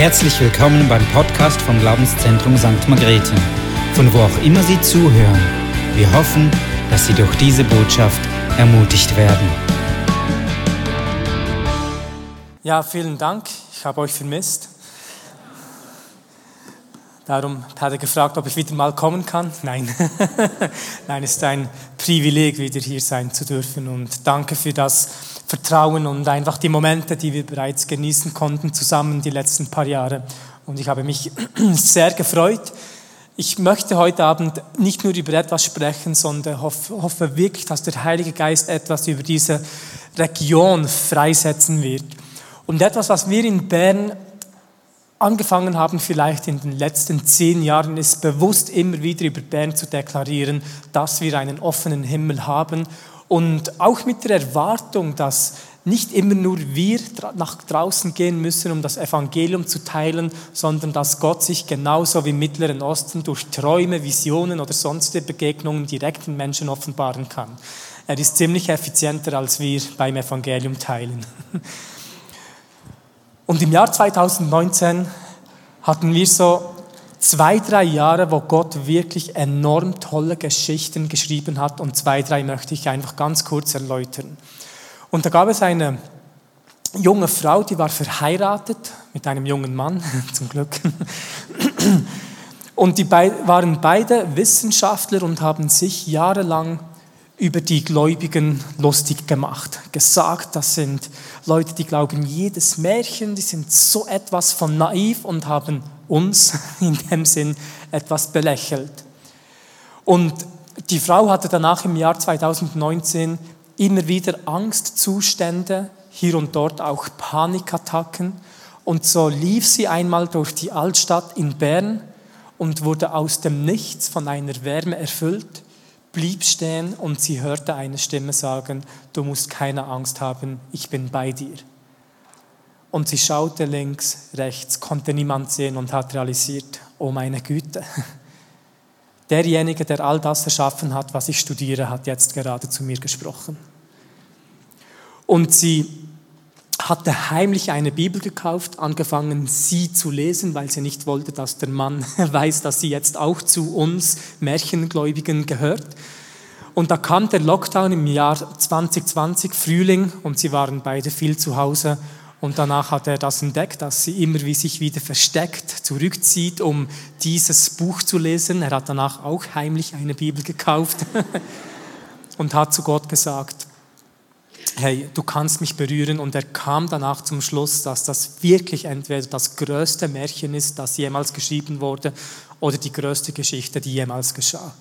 Herzlich willkommen beim Podcast vom Glaubenszentrum St. Margrethe, von wo auch immer Sie zuhören. Wir hoffen, dass Sie durch diese Botschaft ermutigt werden. Ja, vielen Dank. Ich habe euch vermisst. Darum hat er gefragt, ob ich wieder mal kommen kann. Nein, nein, es ist ein Privileg, wieder hier sein zu dürfen. Und danke für das Vertrauen und einfach die Momente, die wir bereits genießen konnten, zusammen die letzten paar Jahre. Und ich habe mich sehr gefreut. Ich möchte heute Abend nicht nur über etwas sprechen, sondern hoffe, wirklich, dass der Heilige Geist etwas über diese Region freisetzen wird. Und etwas, was wir in Bern angefangen haben, vielleicht in den letzten zehn Jahren, ist bewusst immer wieder über Bern zu deklarieren, dass wir einen offenen Himmel haben und auch mit der Erwartung, dass nicht immer nur wir nach draußen gehen müssen, um das Evangelium zu teilen, sondern dass Gott sich genauso wie im Mittleren Osten durch Träume, Visionen oder sonstige Begegnungen direkt den Menschen offenbaren kann. Er ist ziemlich effizienter, als wir beim Evangelium teilen. Und im Jahr 2019 hatten wir so zwei, drei Jahre, wo Gott wirklich enorm tolle Geschichten geschrieben hat und zwei, drei möchte ich einfach ganz kurz erläutern. Und da gab es eine junge Frau, die war verheiratet mit einem jungen Mann, zum Glück. Und die waren beide Wissenschaftler und haben sich jahrelang über die Gläubigen lustig gemacht. Gesagt, das sind Leute, die glauben jedes Märchen, die sind so etwas von naiv und haben uns in dem Sinn etwas belächelt. Und die Frau hatte danach im Jahr 2019 immer wieder Angstzustände, hier und dort auch Panikattacken. Und so lief sie einmal durch die Altstadt in Bern und wurde aus dem Nichts von einer Wärme erfüllt blieb stehen und sie hörte eine Stimme sagen, du musst keine Angst haben, ich bin bei dir. Und sie schaute links, rechts, konnte niemand sehen und hat realisiert, oh meine Güte, derjenige, der all das erschaffen hat, was ich studiere, hat jetzt gerade zu mir gesprochen. Und sie hatte heimlich eine Bibel gekauft, angefangen, sie zu lesen, weil sie nicht wollte, dass der Mann weiß, dass sie jetzt auch zu uns Märchengläubigen gehört. Und da kam der Lockdown im Jahr 2020, Frühling, und sie waren beide viel zu Hause. Und danach hat er das entdeckt, dass sie immer wie sich wieder versteckt zurückzieht, um dieses Buch zu lesen. Er hat danach auch heimlich eine Bibel gekauft und hat zu Gott gesagt, hey, du kannst mich berühren. Und er kam danach zum Schluss, dass das wirklich entweder das größte Märchen ist, das jemals geschrieben wurde, oder die größte Geschichte, die jemals geschah.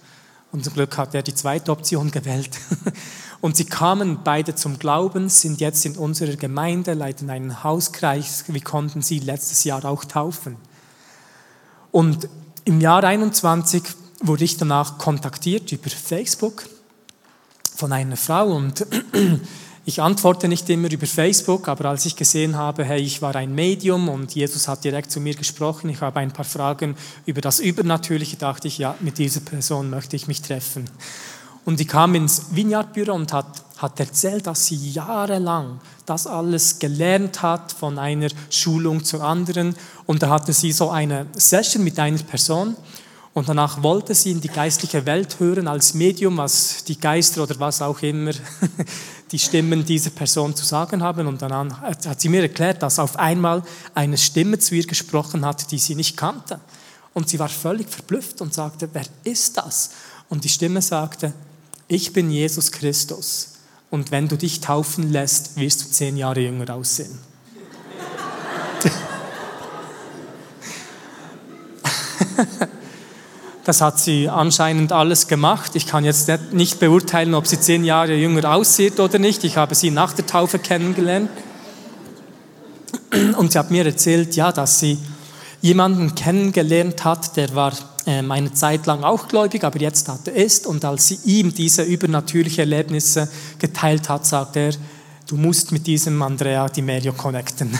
Und zum Glück hat er die zweite Option gewählt. Und sie kamen beide zum Glauben, sind jetzt in unserer Gemeinde, leiten einen Hauskreis. Wir konnten sie letztes Jahr auch taufen. Und im Jahr 21 wurde ich danach kontaktiert über Facebook von einer Frau und ich antworte nicht immer über Facebook, aber als ich gesehen habe, hey, ich war ein Medium und Jesus hat direkt zu mir gesprochen, ich habe ein paar Fragen über das Übernatürliche, dachte ich, ja, mit dieser Person möchte ich mich treffen. Und die kam ins Vineyard-Büro und hat, hat erzählt, dass sie jahrelang das alles gelernt hat, von einer Schulung zur anderen. Und da hatte sie so eine Session mit einer Person und danach wollte sie in die geistliche Welt hören als Medium, was die Geister oder was auch immer die Stimmen dieser Person zu sagen haben. Und dann hat sie mir erklärt, dass auf einmal eine Stimme zu ihr gesprochen hat, die sie nicht kannte. Und sie war völlig verblüfft und sagte, wer ist das? Und die Stimme sagte, ich bin Jesus Christus. Und wenn du dich taufen lässt, wirst du zehn Jahre jünger aussehen. Das hat sie anscheinend alles gemacht. Ich kann jetzt nicht beurteilen, ob sie zehn Jahre jünger aussieht oder nicht. Ich habe sie nach der Taufe kennengelernt. Und sie hat mir erzählt, ja, dass sie jemanden kennengelernt hat, der war ähm, eine Zeit lang auch gläubig, aber jetzt hat er ist. Und als sie ihm diese übernatürlichen Erlebnisse geteilt hat, sagt er, du musst mit diesem Andrea Di Meglio connecten.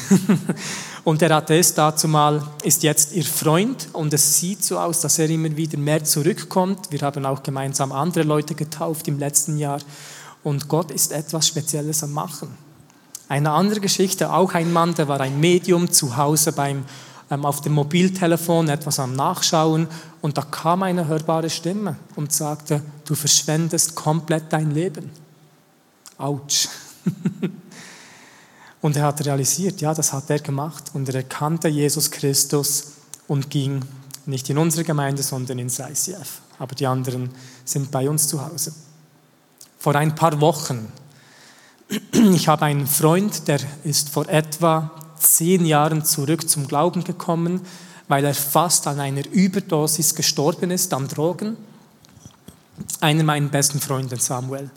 Und der Atheist dazu mal ist jetzt ihr Freund und es sieht so aus, dass er immer wieder mehr zurückkommt. Wir haben auch gemeinsam andere Leute getauft im letzten Jahr und Gott ist etwas Spezielles am Machen. Eine andere Geschichte, auch ein Mann, der war ein Medium zu Hause beim ähm, auf dem Mobiltelefon etwas am Nachschauen und da kam eine hörbare Stimme und sagte, du verschwendest komplett dein Leben. Autsch. und er hat realisiert, ja, das hat er gemacht und er erkannte Jesus Christus und ging nicht in unsere Gemeinde, sondern ins ICF. Aber die anderen sind bei uns zu Hause. Vor ein paar Wochen, ich habe einen Freund, der ist vor etwa zehn Jahren zurück zum Glauben gekommen, weil er fast an einer Überdosis gestorben ist an Drogen. Einer meiner besten Freunde, Samuel.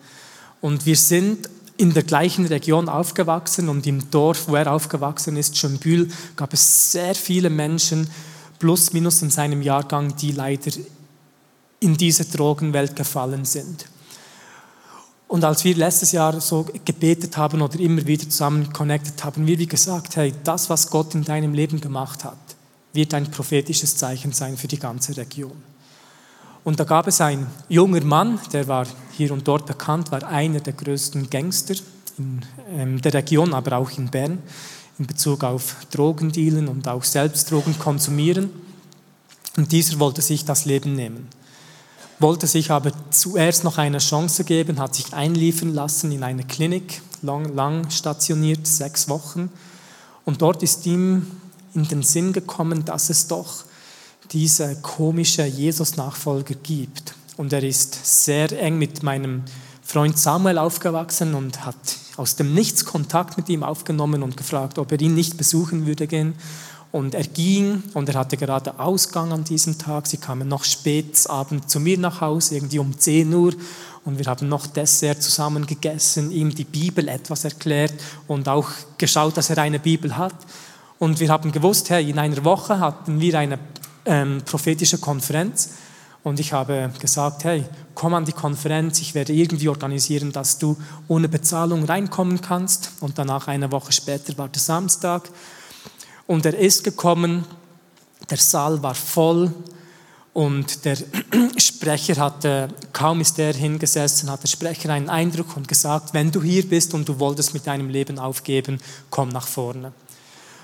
Und wir sind in der gleichen Region aufgewachsen und im Dorf, wo er aufgewachsen ist, Schönbühl, gab es sehr viele Menschen, plus minus in seinem Jahrgang, die leider in diese Drogenwelt gefallen sind. Und als wir letztes Jahr so gebetet haben oder immer wieder zusammen connected haben, wir wie gesagt, hey, das, was Gott in deinem Leben gemacht hat, wird ein prophetisches Zeichen sein für die ganze Region. Und da gab es einen junger Mann, der war hier und dort bekannt, war einer der größten Gangster in ähm, der Region, aber auch in Bern, in Bezug auf Drogendealen und auch selbst Drogen konsumieren. Und dieser wollte sich das Leben nehmen wollte sich aber zuerst noch eine Chance geben, hat sich einliefern lassen in eine Klinik, lang, lang stationiert, sechs Wochen. Und dort ist ihm in den Sinn gekommen, dass es doch diese komische Jesus-Nachfolger gibt. Und er ist sehr eng mit meinem Freund Samuel aufgewachsen und hat aus dem Nichts Kontakt mit ihm aufgenommen und gefragt, ob er ihn nicht besuchen würde gehen. Und er ging und er hatte gerade Ausgang an diesem Tag. Sie kamen noch spät abends zu mir nach Hause, irgendwie um 10 Uhr. Und wir haben noch Dessert zusammen gegessen, ihm die Bibel etwas erklärt und auch geschaut, dass er eine Bibel hat. Und wir haben gewusst, hey, in einer Woche hatten wir eine ähm, prophetische Konferenz. Und ich habe gesagt, hey, komm an die Konferenz, ich werde irgendwie organisieren, dass du ohne Bezahlung reinkommen kannst. Und danach eine Woche später war der Samstag. Und er ist gekommen, der Saal war voll und der Sprecher hatte, kaum ist er hingesessen, hat der Sprecher einen Eindruck und gesagt, wenn du hier bist und du wolltest mit deinem Leben aufgeben, komm nach vorne.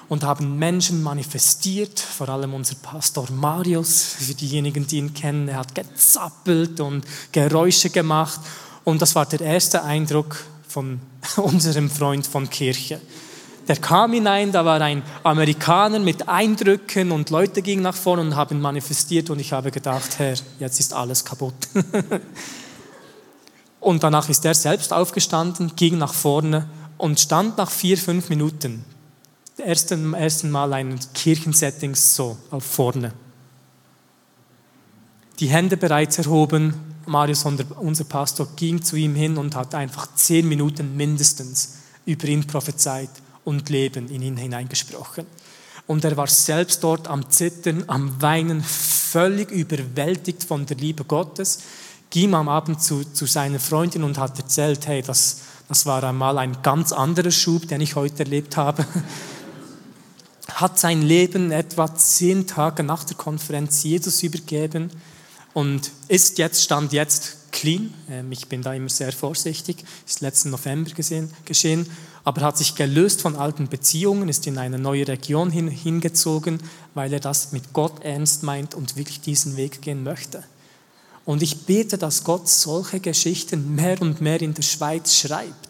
Und haben Menschen manifestiert, vor allem unser Pastor Marius, für diejenigen, die ihn kennen, er hat gezappelt und Geräusche gemacht. Und das war der erste Eindruck von unserem Freund von Kirche. Der kam hinein, da war ein Amerikaner mit Eindrücken und Leute gingen nach vorne und haben manifestiert und ich habe gedacht, Herr, jetzt ist alles kaputt. und danach ist er selbst aufgestanden, ging nach vorne und stand nach vier, fünf Minuten, ersten, ersten Mal ein Kirchensetting so auf vorne. Die Hände bereits erhoben, Marius, unser Pastor, ging zu ihm hin und hat einfach zehn Minuten mindestens über ihn prophezeit und Leben in ihn hineingesprochen. Und er war selbst dort am Zittern, am Weinen, völlig überwältigt von der Liebe Gottes, ging am Abend zu, zu seiner Freundin und hat erzählt, hey, das, das war einmal ein ganz anderer Schub, den ich heute erlebt habe. Hat sein Leben etwa zehn Tage nach der Konferenz Jesus übergeben und ist jetzt, stand jetzt clean. Ähm, ich bin da immer sehr vorsichtig. Ist letzten November gesehen, geschehen. Aber hat sich gelöst von alten Beziehungen, ist in eine neue Region hin, hingezogen, weil er das mit Gott ernst meint und wirklich diesen Weg gehen möchte. Und ich bete, dass Gott solche Geschichten mehr und mehr in der Schweiz schreibt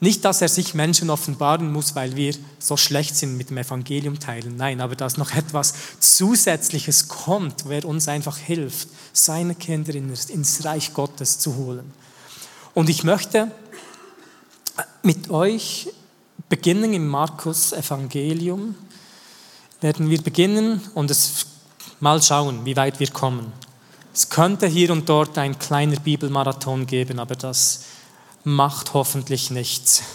nicht, dass er sich Menschen offenbaren muss, weil wir so schlecht sind mit dem Evangelium teilen. Nein, aber dass noch etwas Zusätzliches kommt, wer uns einfach hilft, seine Kinder ins Reich Gottes zu holen. Und ich möchte mit euch beginnen im Markus Evangelium. Werden wir beginnen und es mal schauen, wie weit wir kommen. Es könnte hier und dort ein kleiner Bibelmarathon geben, aber das macht hoffentlich nichts.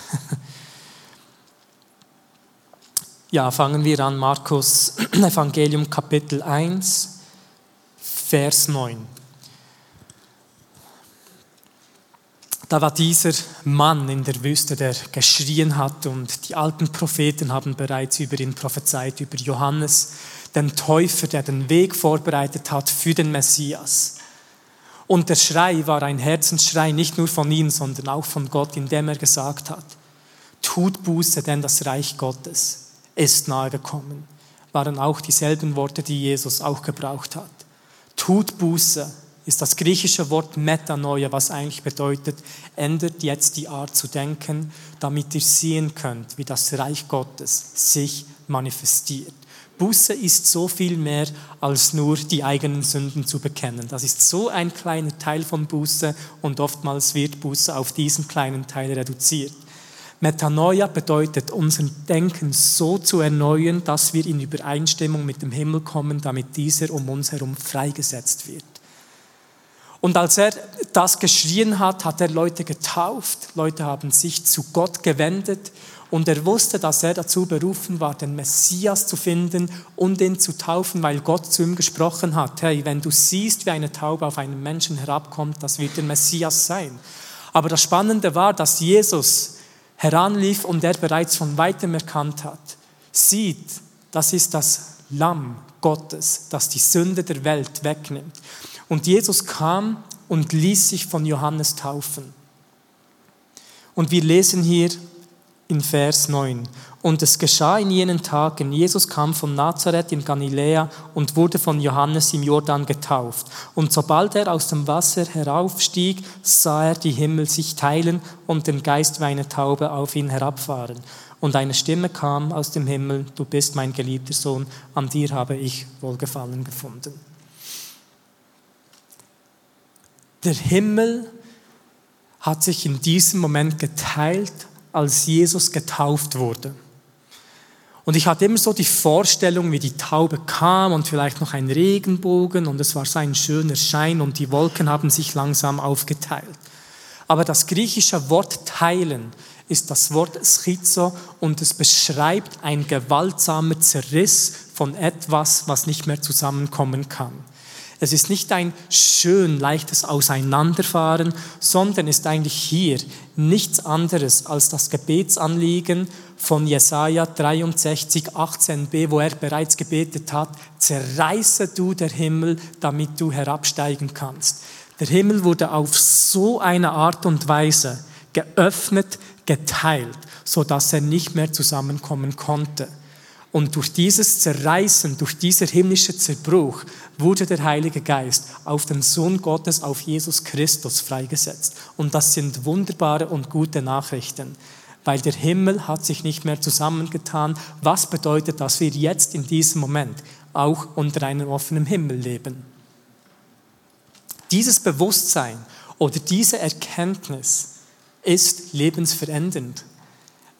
Ja, fangen wir an, Markus Evangelium Kapitel 1, Vers 9. Da war dieser Mann in der Wüste, der geschrien hat und die alten Propheten haben bereits über ihn prophezeit, über Johannes, den Täufer, der den Weg vorbereitet hat für den Messias. Und der Schrei war ein Herzensschrei nicht nur von ihm, sondern auch von Gott, indem er gesagt hat, tut Buße, denn das Reich Gottes ist nahe gekommen. waren auch dieselben Worte, die Jesus auch gebraucht hat. Tut Buße ist das griechische Wort Metanoia, was eigentlich bedeutet, ändert jetzt die Art zu denken, damit ihr sehen könnt, wie das Reich Gottes sich manifestiert. Buße ist so viel mehr als nur die eigenen Sünden zu bekennen. Das ist so ein kleiner Teil von Buße und oftmals wird Buße auf diesen kleinen Teil reduziert. Metanoia bedeutet, unser Denken so zu erneuern, dass wir in Übereinstimmung mit dem Himmel kommen, damit dieser um uns herum freigesetzt wird. Und als er das geschrien hat, hat er Leute getauft, Leute haben sich zu Gott gewendet und er wusste, dass er dazu berufen war, den Messias zu finden und ihn zu taufen, weil Gott zu ihm gesprochen hat. Hey, wenn du siehst, wie eine Taube auf einen Menschen herabkommt, das wird der Messias sein. Aber das Spannende war, dass Jesus heranlief und er bereits von weitem erkannt hat. Sieht, das ist das Lamm Gottes, das die Sünde der Welt wegnimmt. Und Jesus kam und ließ sich von Johannes taufen. Und wir lesen hier in Vers 9. Und es geschah in jenen Tagen, Jesus kam von Nazareth in Galiläa und wurde von Johannes im Jordan getauft. Und sobald er aus dem Wasser heraufstieg, sah er die Himmel sich teilen und den Geist wie eine Taube auf ihn herabfahren. Und eine Stimme kam aus dem Himmel, du bist mein geliebter Sohn, an dir habe ich Wohlgefallen gefunden. Der Himmel hat sich in diesem Moment geteilt als Jesus getauft wurde. Und ich hatte immer so die Vorstellung, wie die Taube kam und vielleicht noch ein Regenbogen und es war so ein schöner Schein und die Wolken haben sich langsam aufgeteilt. Aber das griechische Wort teilen ist das Wort schizo und es beschreibt ein gewaltsamer Zerriss von etwas, was nicht mehr zusammenkommen kann. Es ist nicht ein schön leichtes Auseinanderfahren, sondern ist eigentlich hier nichts anderes als das Gebetsanliegen von Jesaja 63, 18b, wo er bereits gebetet hat: Zerreiße du der Himmel, damit du herabsteigen kannst. Der Himmel wurde auf so eine Art und Weise geöffnet, geteilt, so dass er nicht mehr zusammenkommen konnte. Und durch dieses Zerreißen, durch dieser himmlische Zerbruch wurde der Heilige Geist auf den Sohn Gottes, auf Jesus Christus freigesetzt. Und das sind wunderbare und gute Nachrichten, weil der Himmel hat sich nicht mehr zusammengetan. Was bedeutet, dass wir jetzt in diesem Moment auch unter einem offenen Himmel leben? Dieses Bewusstsein oder diese Erkenntnis ist lebensverändernd.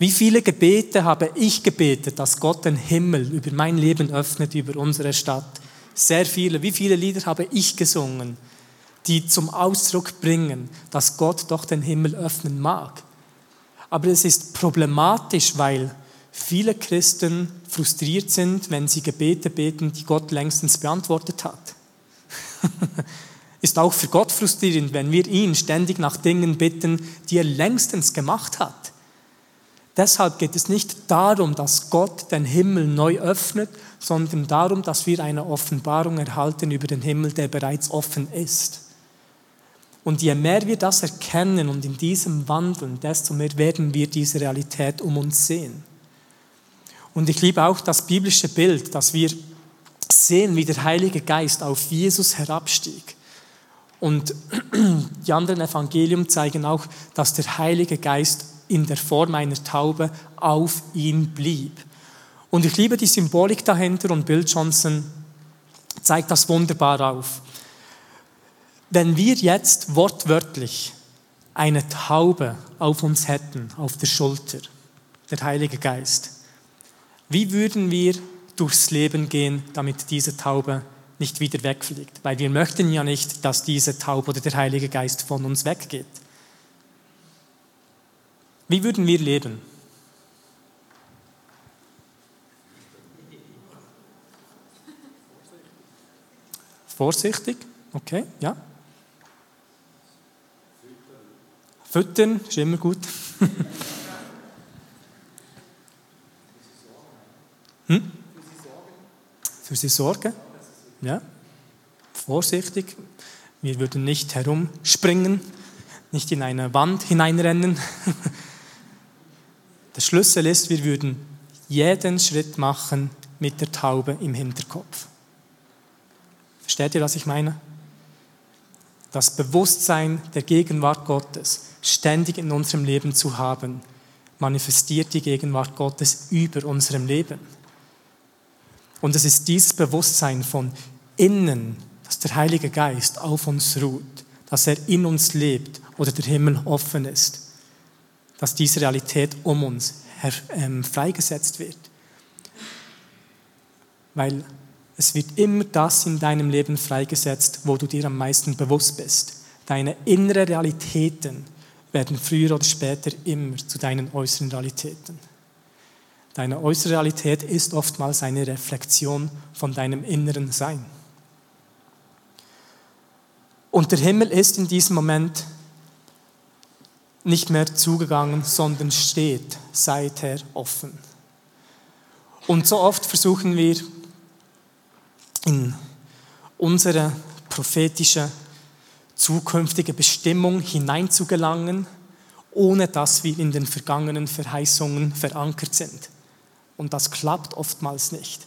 Wie viele Gebete habe ich gebetet, dass Gott den Himmel über mein Leben öffnet, über unsere Stadt? Sehr viele. Wie viele Lieder habe ich gesungen, die zum Ausdruck bringen, dass Gott doch den Himmel öffnen mag? Aber es ist problematisch, weil viele Christen frustriert sind, wenn sie Gebete beten, die Gott längstens beantwortet hat. ist auch für Gott frustrierend, wenn wir ihn ständig nach Dingen bitten, die er längstens gemacht hat. Deshalb geht es nicht darum, dass Gott den Himmel neu öffnet, sondern darum, dass wir eine Offenbarung erhalten über den Himmel, der bereits offen ist. Und je mehr wir das erkennen und in diesem wandeln, desto mehr werden wir diese Realität um uns sehen. Und ich liebe auch das biblische Bild, dass wir sehen, wie der Heilige Geist auf Jesus herabstieg. Und die anderen Evangelien zeigen auch, dass der Heilige Geist in der Form einer Taube auf ihm blieb. Und ich liebe die Symbolik dahinter und Bill Johnson zeigt das wunderbar auf. Wenn wir jetzt wortwörtlich eine Taube auf uns hätten, auf der Schulter, der Heilige Geist, wie würden wir durchs Leben gehen, damit diese Taube nicht wieder wegfliegt? Weil wir möchten ja nicht, dass diese Taube oder der Heilige Geist von uns weggeht. Wie würden wir leben? Vorsichtig, okay, ja. Füttern ist immer gut. hm? Für sie sorgen. Ja. Vorsichtig. Wir würden nicht herumspringen, nicht in eine Wand hineinrennen. Der Schlüssel ist, wir würden jeden Schritt machen mit der Taube im Hinterkopf. Versteht ihr, was ich meine? Das Bewusstsein der Gegenwart Gottes ständig in unserem Leben zu haben, manifestiert die Gegenwart Gottes über unserem Leben. Und es ist dieses Bewusstsein von innen, dass der Heilige Geist auf uns ruht, dass er in uns lebt oder der Himmel offen ist, dass diese Realität um uns ähm, freigesetzt wird. Weil es wird immer das in deinem Leben freigesetzt, wo du dir am meisten bewusst bist. Deine inneren Realitäten werden früher oder später immer zu deinen äußeren Realitäten. Deine äußere Realität ist oftmals eine Reflexion von deinem inneren Sein. Und der Himmel ist in diesem Moment nicht mehr zugegangen, sondern steht seither offen. Und so oft versuchen wir in unsere prophetische zukünftige Bestimmung hineinzugelangen, ohne dass wir in den vergangenen Verheißungen verankert sind. Und das klappt oftmals nicht.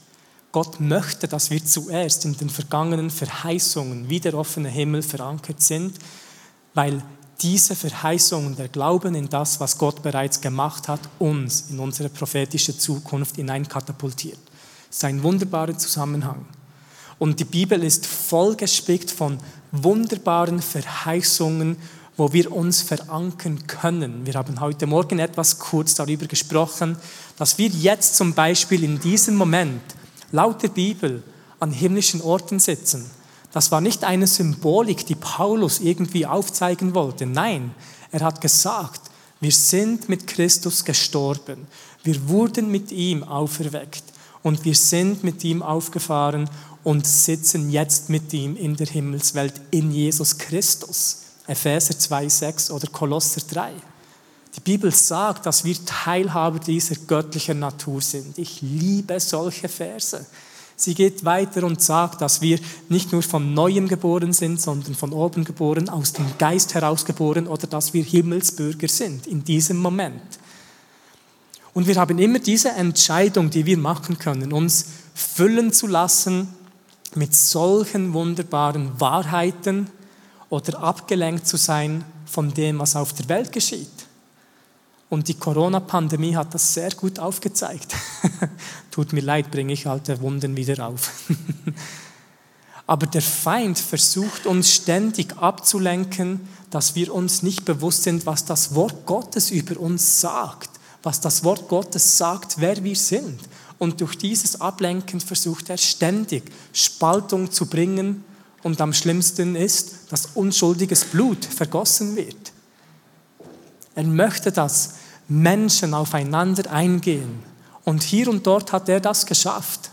Gott möchte, dass wir zuerst in den vergangenen Verheißungen wie der offene Himmel verankert sind, weil diese Verheißungen, der Glauben in das, was Gott bereits gemacht hat, uns in unsere prophetische Zukunft hineinkatapultiert. Das ist ein wunderbarer Zusammenhang. Und die Bibel ist vollgespickt von wunderbaren Verheißungen, wo wir uns verankern können. Wir haben heute Morgen etwas kurz darüber gesprochen, dass wir jetzt zum Beispiel in diesem Moment laut der Bibel an himmlischen Orten sitzen. Das war nicht eine Symbolik, die Paulus irgendwie aufzeigen wollte. Nein, er hat gesagt, wir sind mit Christus gestorben. Wir wurden mit ihm auferweckt und wir sind mit ihm aufgefahren und sitzen jetzt mit ihm in der Himmelswelt in Jesus Christus. Epheser 2,6 oder Kolosser 3. Die Bibel sagt, dass wir Teilhaber dieser göttlichen Natur sind. Ich liebe solche Verse. Sie geht weiter und sagt, dass wir nicht nur von neuem geboren sind, sondern von oben geboren, aus dem Geist heraus geboren oder dass wir Himmelsbürger sind in diesem Moment. Und wir haben immer diese Entscheidung, die wir machen können, uns füllen zu lassen mit solchen wunderbaren Wahrheiten oder abgelenkt zu sein von dem, was auf der Welt geschieht. Und die Corona-Pandemie hat das sehr gut aufgezeigt. Tut mir leid, bringe ich alte Wunden wieder auf. Aber der Feind versucht uns ständig abzulenken, dass wir uns nicht bewusst sind, was das Wort Gottes über uns sagt, was das Wort Gottes sagt, wer wir sind. Und durch dieses Ablenken versucht er ständig Spaltung zu bringen. Und am schlimmsten ist, dass unschuldiges Blut vergossen wird. Er möchte, dass Menschen aufeinander eingehen. Und hier und dort hat er das geschafft.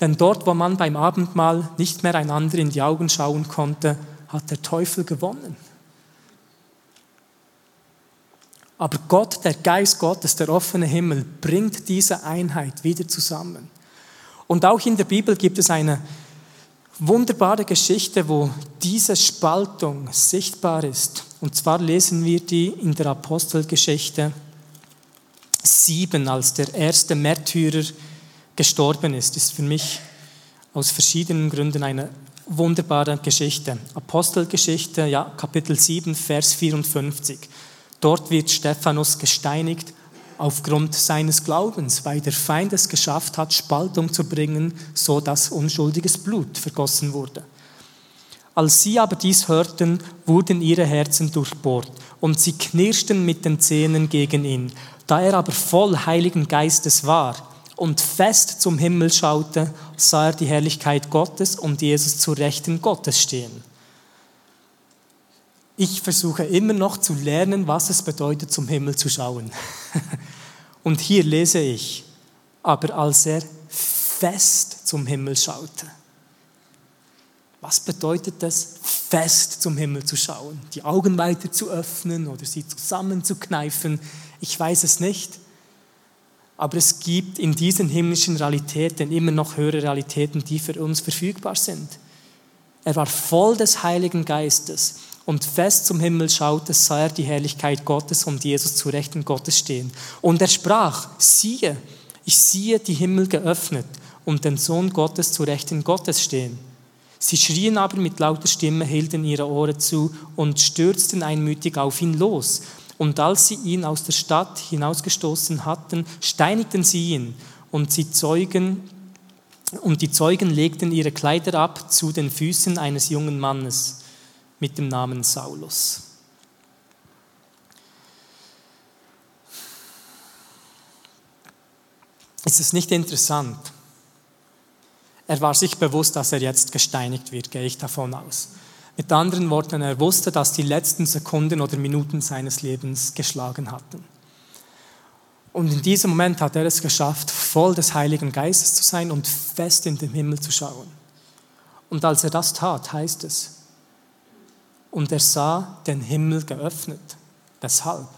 Denn dort, wo man beim Abendmahl nicht mehr einander in die Augen schauen konnte, hat der Teufel gewonnen. Aber Gott, der Geist Gottes, der offene Himmel, bringt diese Einheit wieder zusammen. Und auch in der Bibel gibt es eine wunderbare Geschichte, wo diese Spaltung sichtbar ist. Und zwar lesen wir die in der Apostelgeschichte 7, als der erste Märtyrer gestorben ist. Ist für mich aus verschiedenen Gründen eine wunderbare Geschichte. Apostelgeschichte, ja, Kapitel 7, Vers 54. Dort wird Stephanus gesteinigt aufgrund seines Glaubens, weil der Feind es geschafft hat, Spaltung zu bringen, so dass unschuldiges Blut vergossen wurde. Als sie aber dies hörten, wurden ihre Herzen durchbohrt und sie knirschten mit den Zähnen gegen ihn. Da er aber voll Heiligen Geistes war und fest zum Himmel schaute, sah er die Herrlichkeit Gottes und Jesus zu Rechten Gottes stehen ich versuche immer noch zu lernen, was es bedeutet, zum Himmel zu schauen. Und hier lese ich, aber als er fest zum Himmel schaute. Was bedeutet es, fest zum Himmel zu schauen? Die Augen weiter zu öffnen oder sie zusammenzukneifen? Ich weiß es nicht. Aber es gibt in diesen himmlischen Realitäten immer noch höhere Realitäten, die für uns verfügbar sind. Er war voll des Heiligen Geistes und fest zum Himmel schaute, sah er die Herrlichkeit Gottes und Jesus zu Rechten Gottes stehen. Und er sprach, siehe, ich sehe die Himmel geöffnet und den Sohn Gottes zu Rechten Gottes stehen. Sie schrien aber mit lauter Stimme, hielten ihre Ohren zu und stürzten einmütig auf ihn los. Und als sie ihn aus der Stadt hinausgestoßen hatten, steinigten sie ihn und sie Zeugen und die Zeugen legten ihre Kleider ab zu den Füßen eines jungen Mannes mit dem Namen Saulus. Ist es nicht interessant? Er war sich bewusst, dass er jetzt gesteinigt wird, gehe ich davon aus. Mit anderen Worten, er wusste, dass die letzten Sekunden oder Minuten seines Lebens geschlagen hatten. Und in diesem Moment hat er es geschafft, voll des Heiligen Geistes zu sein und fest in den Himmel zu schauen. Und als er das tat, heißt es, und er sah den Himmel geöffnet. Weshalb?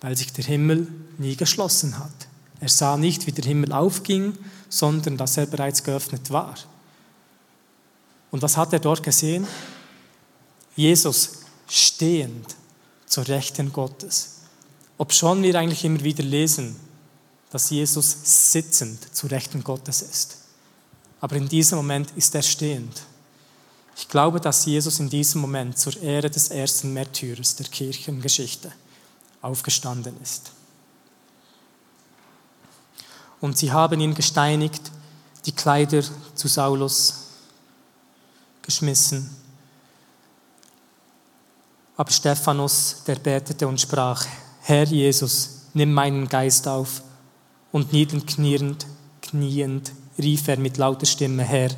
Weil sich der Himmel nie geschlossen hat. Er sah nicht, wie der Himmel aufging, sondern dass er bereits geöffnet war. Und was hat er dort gesehen? Jesus stehend zur Rechten Gottes. Ob schon wir eigentlich immer wieder lesen, dass Jesus sitzend zur Rechten Gottes ist. Aber in diesem Moment ist er stehend. Ich glaube, dass Jesus in diesem Moment zur Ehre des ersten Märtyrers der Kirchengeschichte aufgestanden ist und sie haben ihn gesteinigt, die Kleider zu Saulus geschmissen. Aber Stephanus, der betete und sprach, Herr Jesus, nimm meinen Geist auf. Und niederknierend, kniend, rief er mit lauter Stimme, Herr,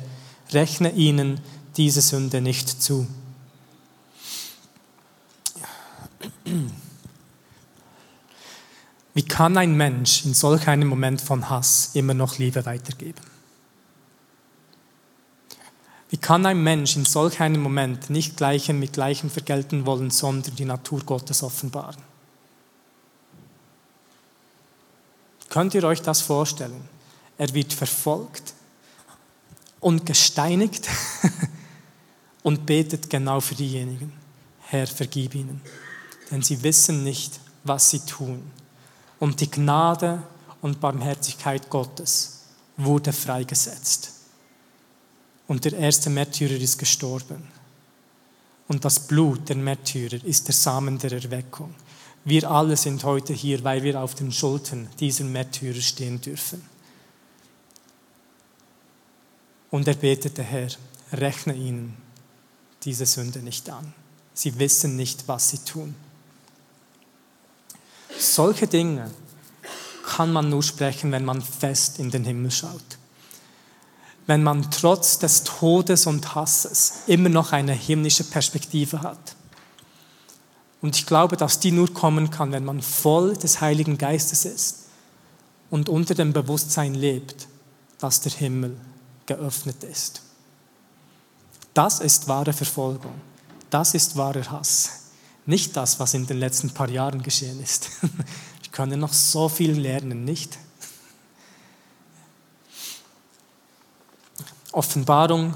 rechne ihnen diese Sünde nicht zu. Wie kann ein Mensch in solch einem Moment von Hass immer noch Liebe weitergeben? Wie kann ein Mensch in solch einem Moment nicht Gleichen mit Gleichen vergelten wollen, sondern die Natur Gottes offenbaren? Könnt ihr euch das vorstellen? Er wird verfolgt und gesteinigt und betet genau für diejenigen. Herr, vergib ihnen, denn sie wissen nicht, was sie tun und die Gnade und Barmherzigkeit Gottes wurde freigesetzt. Und der erste Märtyrer ist gestorben. Und das Blut der Märtyrer ist der Samen der Erweckung. Wir alle sind heute hier, weil wir auf den Schultern dieser Märtyrer stehen dürfen. Und er betete, Herr, rechne ihnen diese Sünde nicht an. Sie wissen nicht, was sie tun. Solche Dinge kann man nur sprechen, wenn man fest in den Himmel schaut. Wenn man trotz des Todes und Hasses immer noch eine himmlische Perspektive hat. Und ich glaube, dass die nur kommen kann, wenn man voll des Heiligen Geistes ist und unter dem Bewusstsein lebt, dass der Himmel geöffnet ist. Das ist wahre Verfolgung. Das ist wahrer Hass. Nicht das, was in den letzten paar Jahren geschehen ist. Ich kann noch so viel lernen, nicht? Offenbarung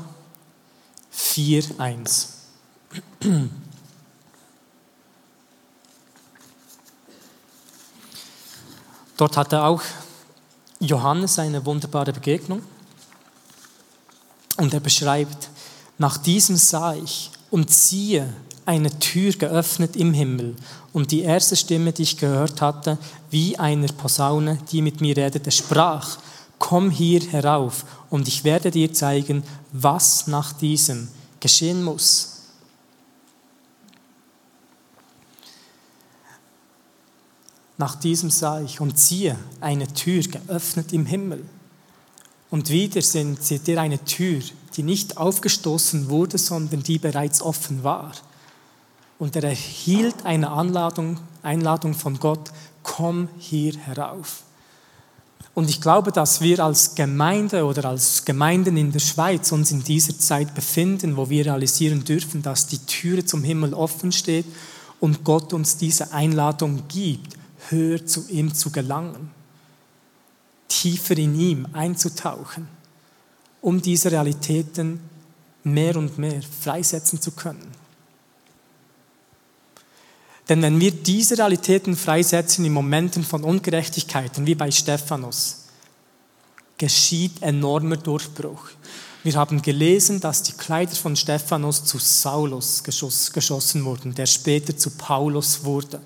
4.1. Dort hatte auch Johannes eine wunderbare Begegnung und er beschreibt, nach diesem sah ich und siehe, eine Tür geöffnet im Himmel und die erste Stimme, die ich gehört hatte, wie einer Posaune, die mit mir redete, sprach, komm hier herauf und ich werde dir zeigen, was nach diesem geschehen muss. Nach diesem sah ich und siehe eine Tür geöffnet im Himmel. Und wieder sind, seht ihr eine Tür, die nicht aufgestoßen wurde, sondern die bereits offen war. Und er erhielt eine Anladung, Einladung von Gott, komm hier herauf. Und ich glaube, dass wir als Gemeinde oder als Gemeinden in der Schweiz uns in dieser Zeit befinden, wo wir realisieren dürfen, dass die Türe zum Himmel offen steht und Gott uns diese Einladung gibt, höher zu ihm zu gelangen, tiefer in ihm einzutauchen, um diese Realitäten mehr und mehr freisetzen zu können. Denn wenn wir diese Realitäten freisetzen in Momenten von Ungerechtigkeiten, wie bei Stephanus, geschieht enormer Durchbruch. Wir haben gelesen, dass die Kleider von Stephanus zu Saulus geschossen wurden, der später zu Paulus wurde.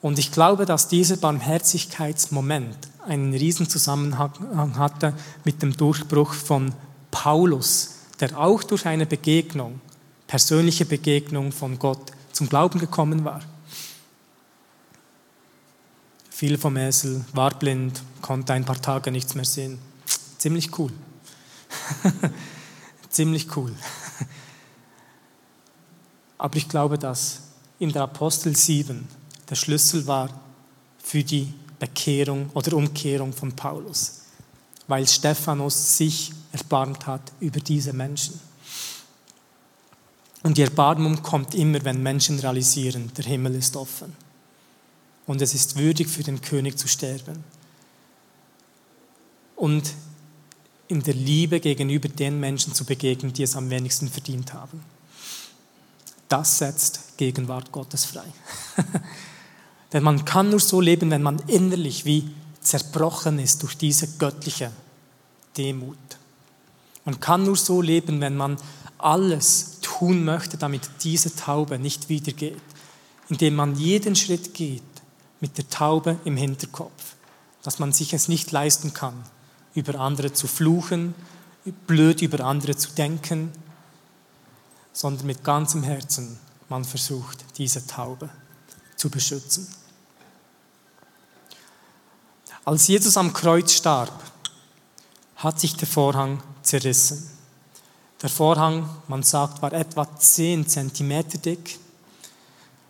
Und ich glaube, dass dieser Barmherzigkeitsmoment einen Riesenzusammenhang hatte mit dem Durchbruch von Paulus, der auch durch eine Begegnung, persönliche Begegnung von Gott zum Glauben gekommen war. Viel vom Esel, war blind, konnte ein paar Tage nichts mehr sehen. Ziemlich cool. Ziemlich cool. Aber ich glaube, dass in der Apostel 7 der Schlüssel war für die Bekehrung oder Umkehrung von Paulus, weil Stephanus sich erbarmt hat über diese Menschen. Und die Erbarmung kommt immer, wenn Menschen realisieren, der Himmel ist offen. Und es ist würdig für den König zu sterben. Und in der Liebe gegenüber den Menschen zu begegnen, die es am wenigsten verdient haben. Das setzt Gegenwart Gottes frei. Denn man kann nur so leben, wenn man innerlich wie zerbrochen ist durch diese göttliche Demut. Man kann nur so leben, wenn man alles tun möchte, damit diese Taube nicht wiedergeht. Indem man jeden Schritt geht mit der Taube im Hinterkopf, dass man sich es nicht leisten kann, über andere zu fluchen, blöd über andere zu denken, sondern mit ganzem Herzen man versucht, diese Taube zu beschützen. Als Jesus am Kreuz starb, hat sich der Vorhang zerrissen. Der Vorhang, man sagt, war etwa 10 Zentimeter dick.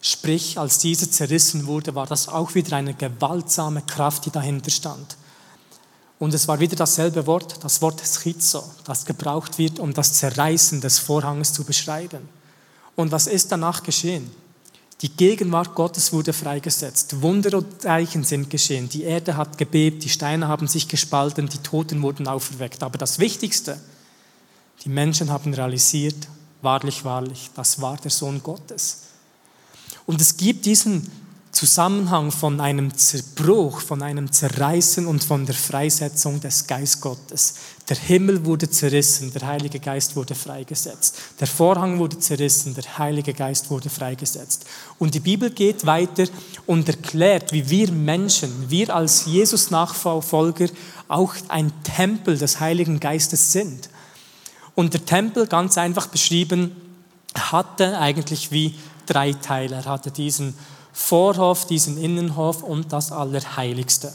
Sprich, als dieser zerrissen wurde, war das auch wieder eine gewaltsame Kraft, die dahinter stand. Und es war wieder dasselbe Wort, das Wort Schizo, das gebraucht wird, um das Zerreißen des Vorhanges zu beschreiben. Und was ist danach geschehen? Die Gegenwart Gottes wurde freigesetzt. Wunder und Zeichen sind geschehen. Die Erde hat gebebt, die Steine haben sich gespalten, die Toten wurden auferweckt. Aber das Wichtigste, die Menschen haben realisiert, wahrlich, wahrlich, das war der Sohn Gottes. Und es gibt diesen Zusammenhang von einem Zerbruch, von einem Zerreißen und von der Freisetzung des Geist Gottes. Der Himmel wurde zerrissen, der Heilige Geist wurde freigesetzt. Der Vorhang wurde zerrissen, der Heilige Geist wurde freigesetzt. Und die Bibel geht weiter und erklärt, wie wir Menschen, wir als Jesus-Nachfolger auch ein Tempel des Heiligen Geistes sind. Und der Tempel, ganz einfach beschrieben, hatte eigentlich wie drei Teile. Er hatte diesen Vorhof, diesen Innenhof und das Allerheiligste.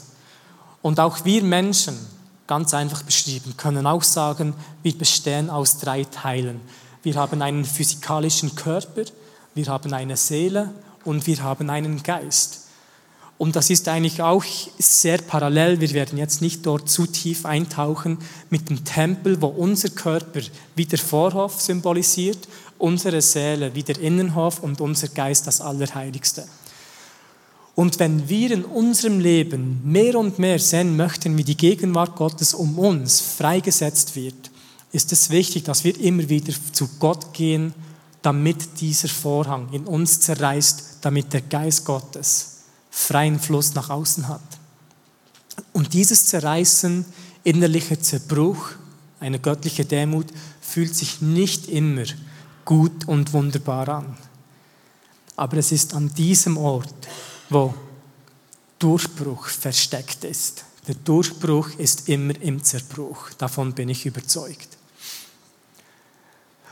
Und auch wir Menschen, ganz einfach beschrieben, können auch sagen, wir bestehen aus drei Teilen. Wir haben einen physikalischen Körper, wir haben eine Seele und wir haben einen Geist. Und das ist eigentlich auch sehr parallel. Wir werden jetzt nicht dort zu tief eintauchen mit dem Tempel, wo unser Körper wie der Vorhof symbolisiert, unsere Seele wie der Innenhof und unser Geist das Allerheiligste. Und wenn wir in unserem Leben mehr und mehr sehen möchten, wie die Gegenwart Gottes um uns freigesetzt wird, ist es wichtig, dass wir immer wieder zu Gott gehen, damit dieser Vorhang in uns zerreißt, damit der Geist Gottes freien Fluss nach außen hat. Und dieses Zerreißen, innerlicher Zerbruch, eine göttliche Demut, fühlt sich nicht immer gut und wunderbar an. Aber es ist an diesem Ort, wo Durchbruch versteckt ist. Der Durchbruch ist immer im Zerbruch. Davon bin ich überzeugt.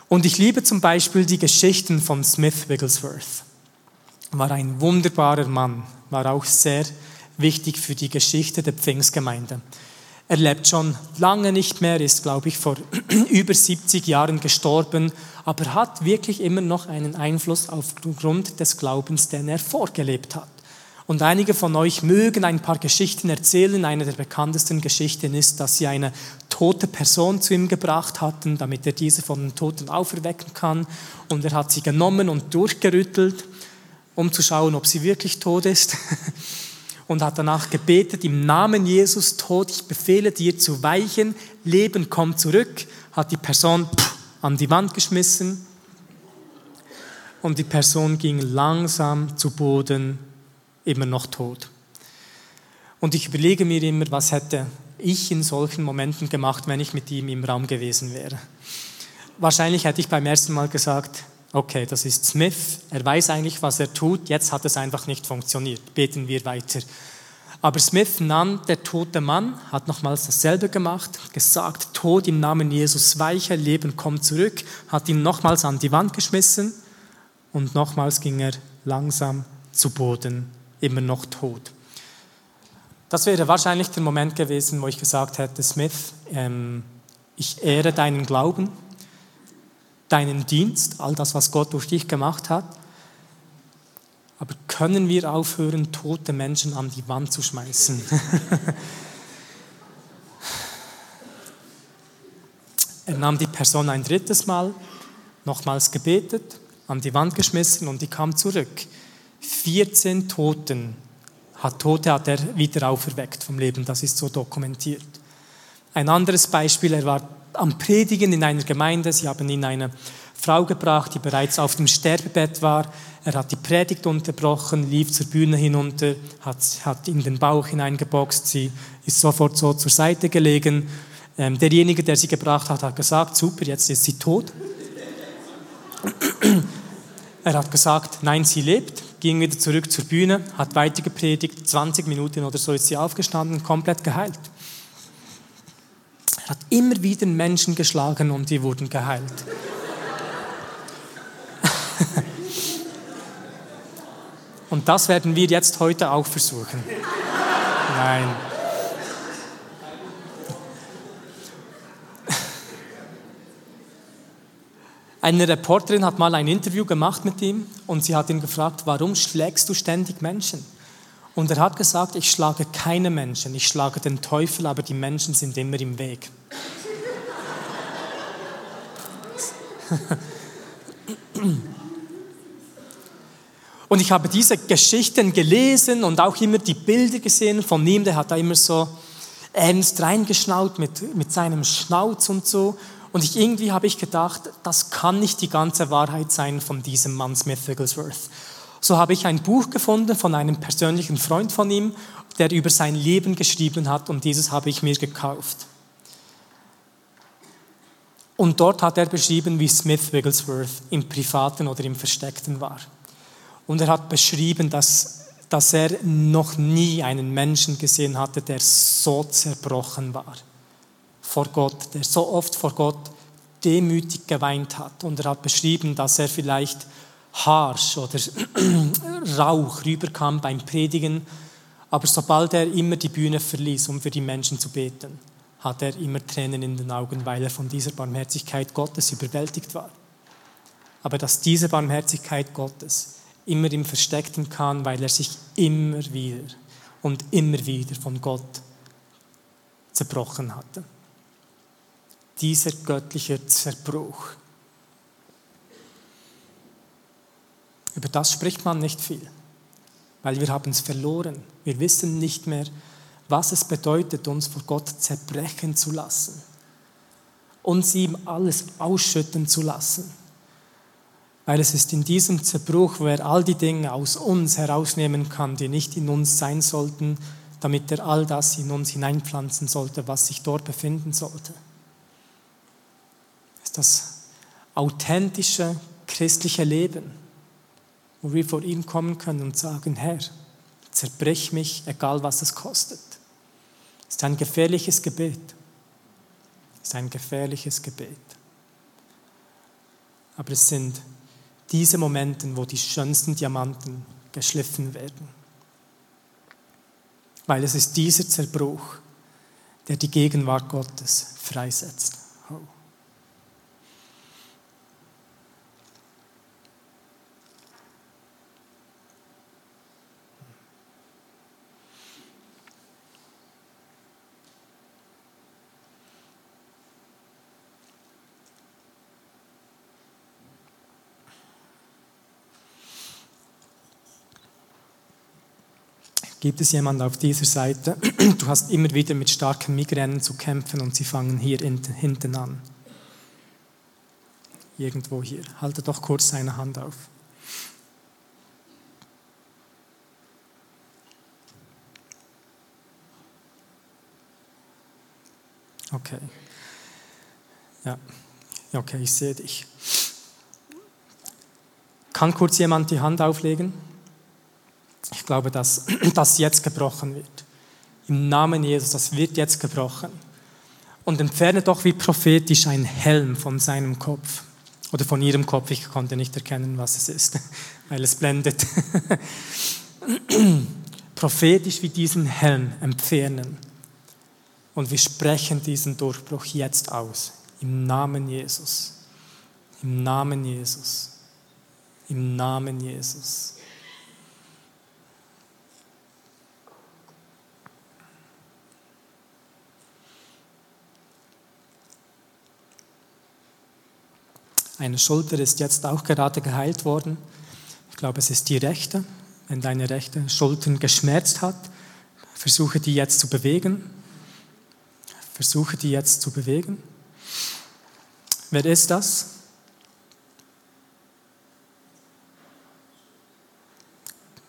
Und ich liebe zum Beispiel die Geschichten von Smith Wigglesworth. War ein wunderbarer Mann, war auch sehr wichtig für die Geschichte der Pfingstgemeinde. Er lebt schon lange nicht mehr, ist, glaube ich, vor über 70 Jahren gestorben, aber hat wirklich immer noch einen Einfluss aufgrund des Glaubens, den er vorgelebt hat. Und einige von euch mögen ein paar Geschichten erzählen. Eine der bekanntesten Geschichten ist, dass sie eine tote Person zu ihm gebracht hatten, damit er diese von den Toten auferwecken kann. Und er hat sie genommen und durchgerüttelt, um zu schauen, ob sie wirklich tot ist. Und hat danach gebetet, im Namen Jesus, Tod, ich befehle dir zu weichen, Leben kommt zurück, hat die Person an die Wand geschmissen und die Person ging langsam zu Boden immer noch tot. Und ich überlege mir immer, was hätte ich in solchen Momenten gemacht, wenn ich mit ihm im Raum gewesen wäre? Wahrscheinlich hätte ich beim ersten Mal gesagt, okay, das ist Smith, er weiß eigentlich, was er tut, jetzt hat es einfach nicht funktioniert, beten wir weiter. Aber Smith nahm der tote Mann, hat nochmals dasselbe gemacht, gesagt, Tod im Namen Jesus weicher, Leben kommt zurück, hat ihn nochmals an die Wand geschmissen und nochmals ging er langsam zu Boden, immer noch tot. Das wäre wahrscheinlich der Moment gewesen, wo ich gesagt hätte, Smith, ähm, ich ehre deinen Glauben, deinen Dienst, all das, was Gott durch dich gemacht hat aber können wir aufhören, tote Menschen an die Wand zu schmeißen? er nahm die Person ein drittes Mal, nochmals gebetet, an die Wand geschmissen und die kam zurück. 14 Toten hat, Tote hat er wieder auferweckt vom Leben, das ist so dokumentiert. Ein anderes Beispiel, er war am Predigen in einer Gemeinde, sie haben ihn eine Frau gebracht, die bereits auf dem Sterbebett war. Er hat die Predigt unterbrochen, lief zur Bühne hinunter, hat, hat in den Bauch hineingeboxt. Sie ist sofort so zur Seite gelegen. Ähm, derjenige, der sie gebracht hat, hat gesagt, super, jetzt ist sie tot. er hat gesagt, nein, sie lebt, ging wieder zurück zur Bühne, hat weiter gepredigt, 20 Minuten oder so ist sie aufgestanden, komplett geheilt. Er hat immer wieder Menschen geschlagen und die wurden geheilt. Und das werden wir jetzt heute auch versuchen. Nein. Eine Reporterin hat mal ein Interview gemacht mit ihm und sie hat ihn gefragt, warum schlägst du ständig Menschen? Und er hat gesagt, ich schlage keine Menschen, ich schlage den Teufel, aber die Menschen sind immer im Weg. Und ich habe diese Geschichten gelesen und auch immer die Bilder gesehen von ihm. Der hat da immer so ernst reingeschnaut mit, mit seinem Schnauz und so. Und ich, irgendwie habe ich gedacht, das kann nicht die ganze Wahrheit sein von diesem Mann Smith Wigglesworth. So habe ich ein Buch gefunden von einem persönlichen Freund von ihm, der über sein Leben geschrieben hat und dieses habe ich mir gekauft. Und dort hat er beschrieben, wie Smith Wigglesworth im Privaten oder im Versteckten war. Und er hat beschrieben, dass, dass er noch nie einen Menschen gesehen hatte, der so zerbrochen war vor Gott, der so oft vor Gott demütig geweint hat. Und er hat beschrieben, dass er vielleicht harsch oder Rauch rüberkam beim Predigen, aber sobald er immer die Bühne verließ, um für die Menschen zu beten, hat er immer Tränen in den Augen, weil er von dieser Barmherzigkeit Gottes überwältigt war. Aber dass diese Barmherzigkeit Gottes immer im Versteckten kann, weil er sich immer wieder und immer wieder von Gott zerbrochen hatte. Dieser göttliche Zerbruch. Über das spricht man nicht viel, weil wir haben es verloren. Wir wissen nicht mehr, was es bedeutet, uns vor Gott zerbrechen zu lassen, uns ihm alles ausschütten zu lassen weil es ist in diesem Zerbruch, wo er all die Dinge aus uns herausnehmen kann, die nicht in uns sein sollten, damit er all das in uns hineinpflanzen sollte, was sich dort befinden sollte. Das ist das authentische christliche Leben, wo wir vor ihm kommen können und sagen, Herr, zerbrich mich, egal was es kostet. Das ist ein gefährliches Gebet. Das ist ein gefährliches Gebet. Aber es sind diese Momente, wo die schönsten Diamanten geschliffen werden. Weil es ist dieser Zerbruch, der die Gegenwart Gottes freisetzt. Oh. Gibt es jemanden auf dieser Seite? Du hast immer wieder mit starken Migränen zu kämpfen und sie fangen hier hinten an. Irgendwo hier. Halte doch kurz seine Hand auf. Okay. Ja. Okay, ich sehe dich. Kann kurz jemand die Hand auflegen? Ich glaube, dass das jetzt gebrochen wird. Im Namen Jesus, das wird jetzt gebrochen. Und entferne doch wie prophetisch ein Helm von seinem Kopf oder von ihrem Kopf. Ich konnte nicht erkennen, was es ist, weil es blendet. prophetisch wie diesen Helm entfernen. Und wir sprechen diesen Durchbruch jetzt aus. Im Namen Jesus. Im Namen Jesus. Im Namen Jesus. Eine Schulter ist jetzt auch gerade geheilt worden. Ich glaube, es ist die rechte. Wenn deine rechte Schulter geschmerzt hat, versuche die jetzt zu bewegen. Versuche die jetzt zu bewegen. Wer ist das?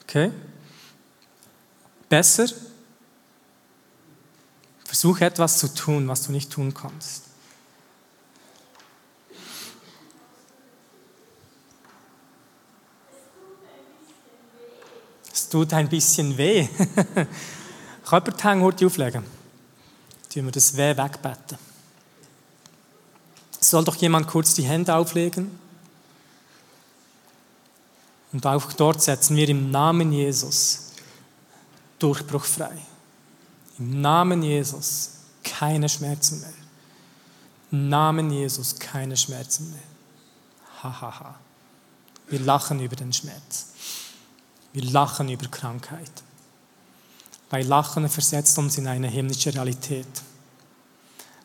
Okay. Besser. Versuche etwas zu tun, was du nicht tun kannst. Tut ein bisschen weh. Kann jemand die Hände auflegen? Tun wir das Weh wegbeten. Soll doch jemand kurz die Hände auflegen? Und auch dort setzen wir im Namen Jesus Durchbruch frei. Im Namen Jesus keine Schmerzen mehr. Im Namen Jesus keine Schmerzen mehr. Hahaha. Ha, ha. Wir lachen über den Schmerz. Wir lachen über Krankheit. Weil Lachen versetzt uns in eine himmlische Realität.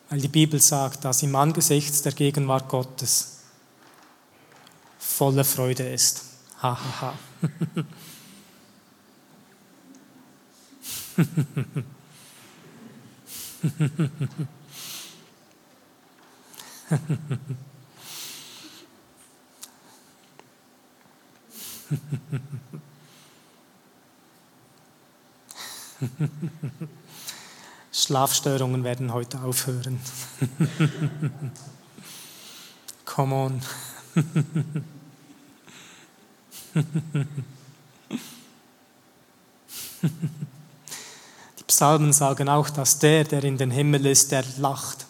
Weil die Bibel sagt, dass im Angesicht der Gegenwart Gottes volle Freude ist. Ha, ha, ha. Schlafstörungen werden heute aufhören. Come on. Die Psalmen sagen auch, dass der, der in den Himmel ist, der lacht.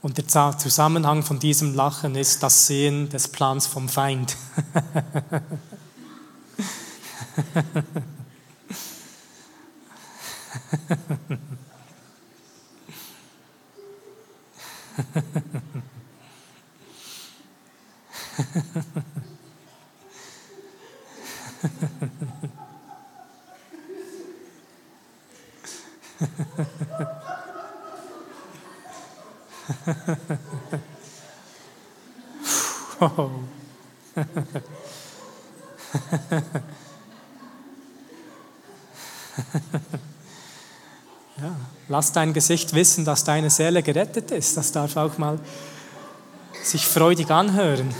Und der Zusammenhang von diesem Lachen ist das Sehen des Plans vom Feind. oh. Ja, lass dein Gesicht wissen, dass deine Seele gerettet ist. Das darf auch mal sich freudig anhören.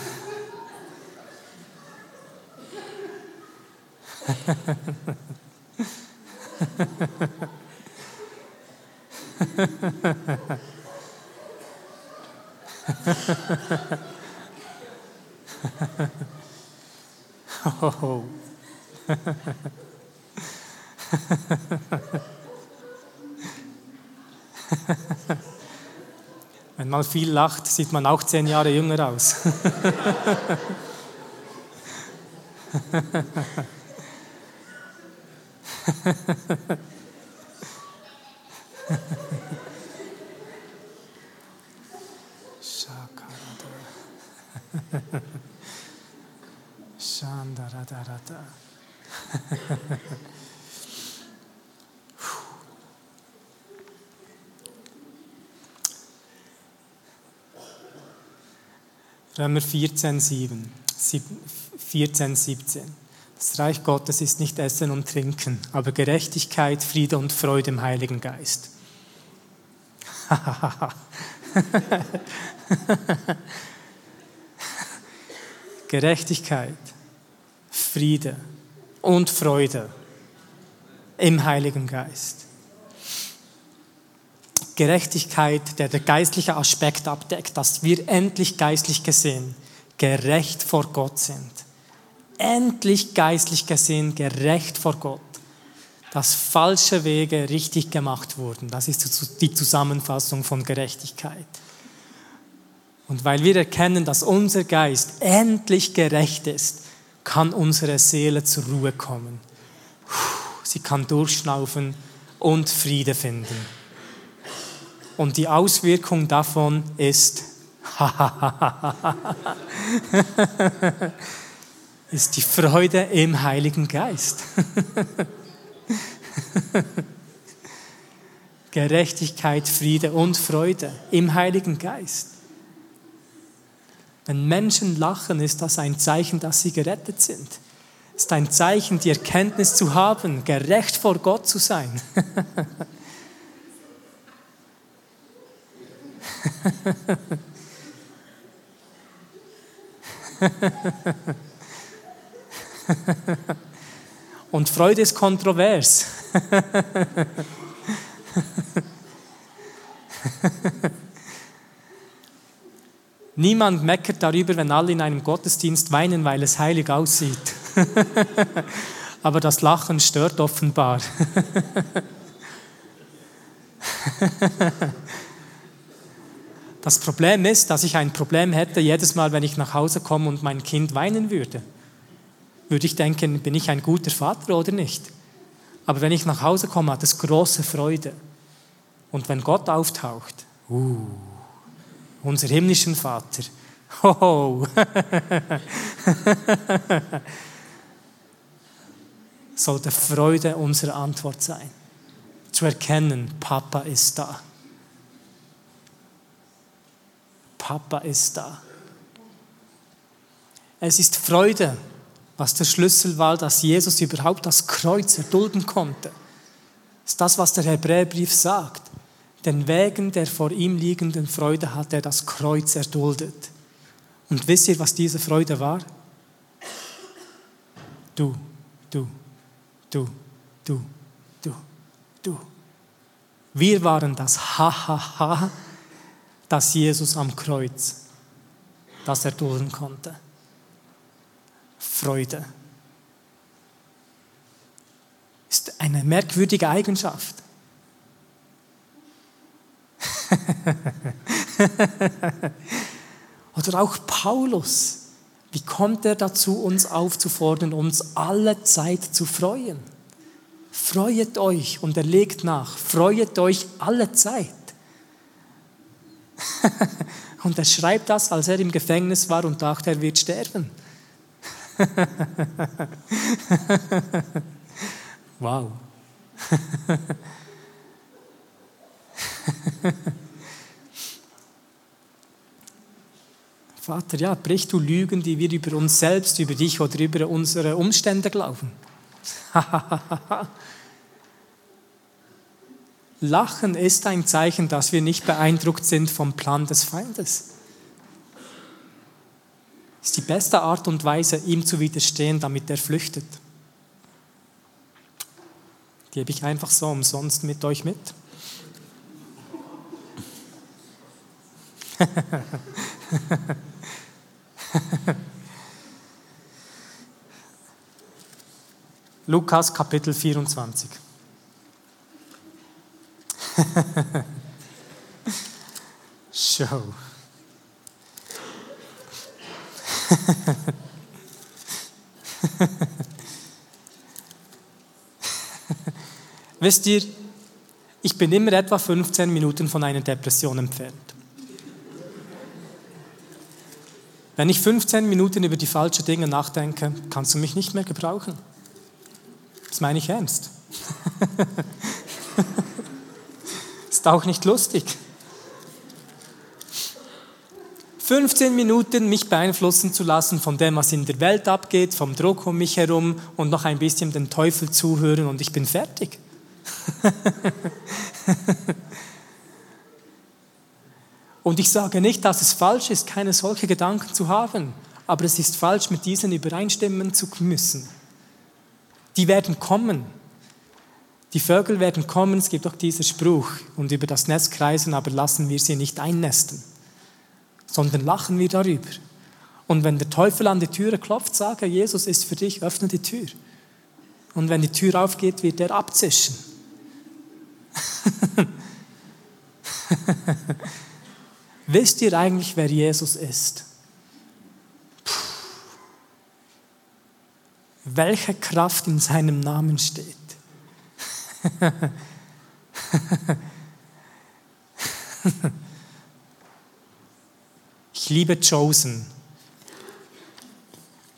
oh. Wenn man viel lacht, sieht man auch zehn Jahre jünger aus. Shandaradharata. Römer 14, 7, 14, 17. Das Reich Gottes ist nicht Essen und Trinken, aber Gerechtigkeit, Friede und Freude im Heiligen Geist. Gerechtigkeit, Friede und Freude im Heiligen Geist. Gerechtigkeit, der der geistliche Aspekt abdeckt, dass wir endlich geistlich gesehen gerecht vor Gott sind. Endlich geistlich gesehen gerecht vor Gott. Dass falsche Wege richtig gemacht wurden. Das ist die Zusammenfassung von Gerechtigkeit. Und weil wir erkennen, dass unser Geist endlich gerecht ist, kann unsere Seele zur Ruhe kommen. Sie kann durchschnaufen und Friede finden. Und die Auswirkung davon ist, ist die Freude im Heiligen Geist. Gerechtigkeit, Friede und Freude im Heiligen Geist. Wenn Menschen lachen, ist das ein Zeichen, dass sie gerettet sind. Ist ein Zeichen, die Erkenntnis zu haben, gerecht vor Gott zu sein. Und Freude ist kontrovers. Niemand meckert darüber, wenn alle in einem Gottesdienst weinen, weil es heilig aussieht. Aber das Lachen stört offenbar. Das Problem ist, dass ich ein Problem hätte, jedes Mal, wenn ich nach Hause komme und mein Kind weinen würde. Würde ich denken, bin ich ein guter Vater oder nicht? Aber wenn ich nach Hause komme, hat es große Freude. Und wenn Gott auftaucht, uh, unser himmlischen Vater, ho, sollte Freude unsere Antwort sein. Zu erkennen, Papa ist da. Papa ist da. Es ist Freude, was der Schlüssel war, dass Jesus überhaupt das Kreuz erdulden konnte. Das ist das, was der Hebräerbrief sagt. Denn wegen der vor ihm liegenden Freude hat er das Kreuz erduldet. Und wisst ihr, was diese Freude war? Du, du, du, du, du, du. Wir waren das Ha-Ha-Ha dass Jesus am Kreuz das erdulden konnte. Freude ist eine merkwürdige Eigenschaft. Oder auch Paulus. Wie kommt er dazu, uns aufzufordern, uns alle Zeit zu freuen? Freuet euch und er legt nach, freuet euch alle Zeit. und er schreibt das, als er im Gefängnis war und dachte, er wird sterben. wow. Vater, ja, brich du Lügen, die wir über uns selbst, über dich oder über unsere Umstände glauben. Lachen ist ein Zeichen, dass wir nicht beeindruckt sind vom Plan des Feindes. Es ist die beste Art und Weise, ihm zu widerstehen, damit er flüchtet. Gebe ich einfach so umsonst mit euch mit. Lukas Kapitel 24. Show. Wisst ihr, ich bin immer etwa 15 Minuten von einer Depression entfernt. Wenn ich 15 Minuten über die falschen Dinge nachdenke, kannst du mich nicht mehr gebrauchen. Das meine ich ernst. ist auch nicht lustig. 15 Minuten mich beeinflussen zu lassen von dem, was in der Welt abgeht, vom Druck um mich herum und noch ein bisschen den Teufel zuhören und ich bin fertig. und ich sage nicht, dass es falsch ist, keine solche Gedanken zu haben, aber es ist falsch, mit diesen übereinstimmen zu müssen. Die werden kommen. Die Vögel werden kommen, es gibt auch diesen Spruch, und über das Nest kreisen, aber lassen wir sie nicht einnästen, sondern lachen wir darüber. Und wenn der Teufel an die Türe klopft, sage, Jesus ist für dich, öffne die Tür. Und wenn die Tür aufgeht, wird er abzischen. Wisst ihr eigentlich, wer Jesus ist? Puh. Welche Kraft in seinem Namen steht? ich liebe Chosen,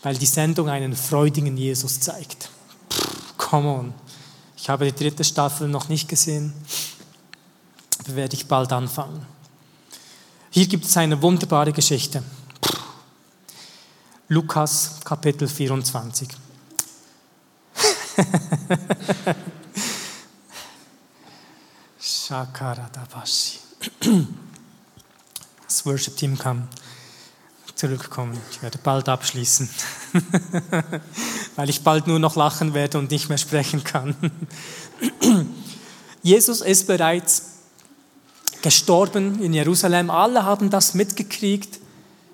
weil die Sendung einen freudigen Jesus zeigt. Come on. Ich habe die dritte Staffel noch nicht gesehen, aber werde ich bald anfangen. Hier gibt es eine wunderbare Geschichte. Lukas Kapitel 24. Das Worship-Team kann zurückkommen. Ich werde bald abschließen, weil ich bald nur noch lachen werde und nicht mehr sprechen kann. Jesus ist bereits gestorben in Jerusalem. Alle haben das mitgekriegt.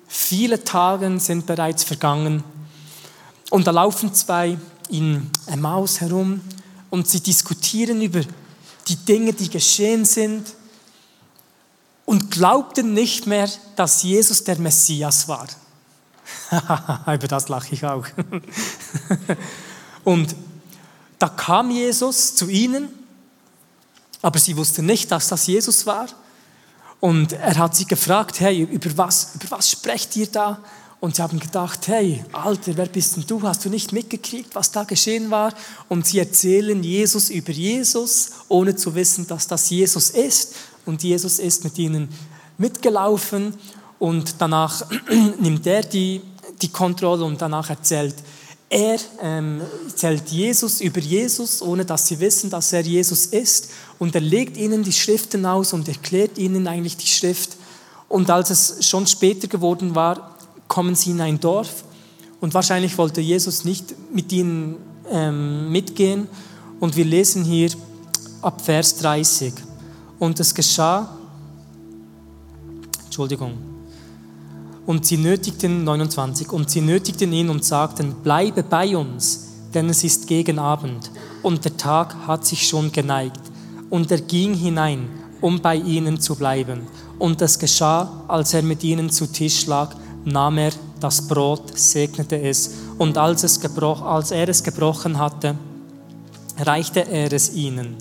Viele Tage sind bereits vergangen. Und da laufen zwei in Emmaus herum und sie diskutieren über die Dinge, die geschehen sind und glaubten nicht mehr, dass Jesus der Messias war. Über das lache ich auch. und da kam Jesus zu ihnen, aber sie wussten nicht, dass das Jesus war. Und er hat sie gefragt, hey, über was, über was sprecht ihr da? Und sie haben gedacht, hey, Alter, wer bist denn du? Hast du nicht mitgekriegt, was da geschehen war? Und sie erzählen Jesus über Jesus, ohne zu wissen, dass das Jesus ist. Und Jesus ist mit ihnen mitgelaufen und danach nimmt er die, die Kontrolle und danach erzählt er ähm, erzählt Jesus über Jesus, ohne dass sie wissen, dass er Jesus ist. Und er legt ihnen die Schriften aus und erklärt ihnen eigentlich die Schrift. Und als es schon später geworden war, kommen sie in ein Dorf und wahrscheinlich wollte Jesus nicht mit ihnen ähm, mitgehen. Und wir lesen hier ab Vers 30. Und es geschah, Entschuldigung, und sie nötigten, 29, und sie nötigten ihn und sagten, bleibe bei uns, denn es ist gegen Abend und der Tag hat sich schon geneigt. Und er ging hinein, um bei ihnen zu bleiben. Und es geschah, als er mit ihnen zu Tisch lag, nahm er das Brot, segnete es und als, es gebroch, als er es gebrochen hatte, reichte er es ihnen.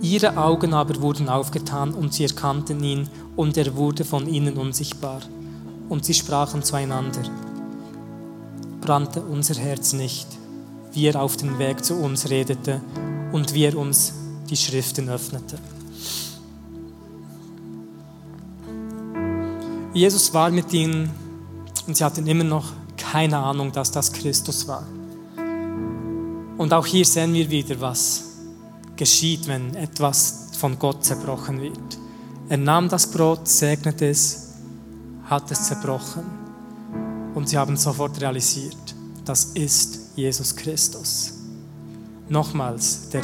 Ihre Augen aber wurden aufgetan und sie erkannten ihn und er wurde von ihnen unsichtbar. Und sie sprachen zueinander, brannte unser Herz nicht, wie er auf den Weg zu uns redete und wie er uns die Schriften öffnete. Jesus war mit ihnen und sie hatten immer noch keine Ahnung, dass das Christus war. Und auch hier sehen wir wieder, was geschieht, wenn etwas von Gott zerbrochen wird. Er nahm das Brot, segnete es, hat es zerbrochen und sie haben sofort realisiert, das ist Jesus Christus. Nochmals, der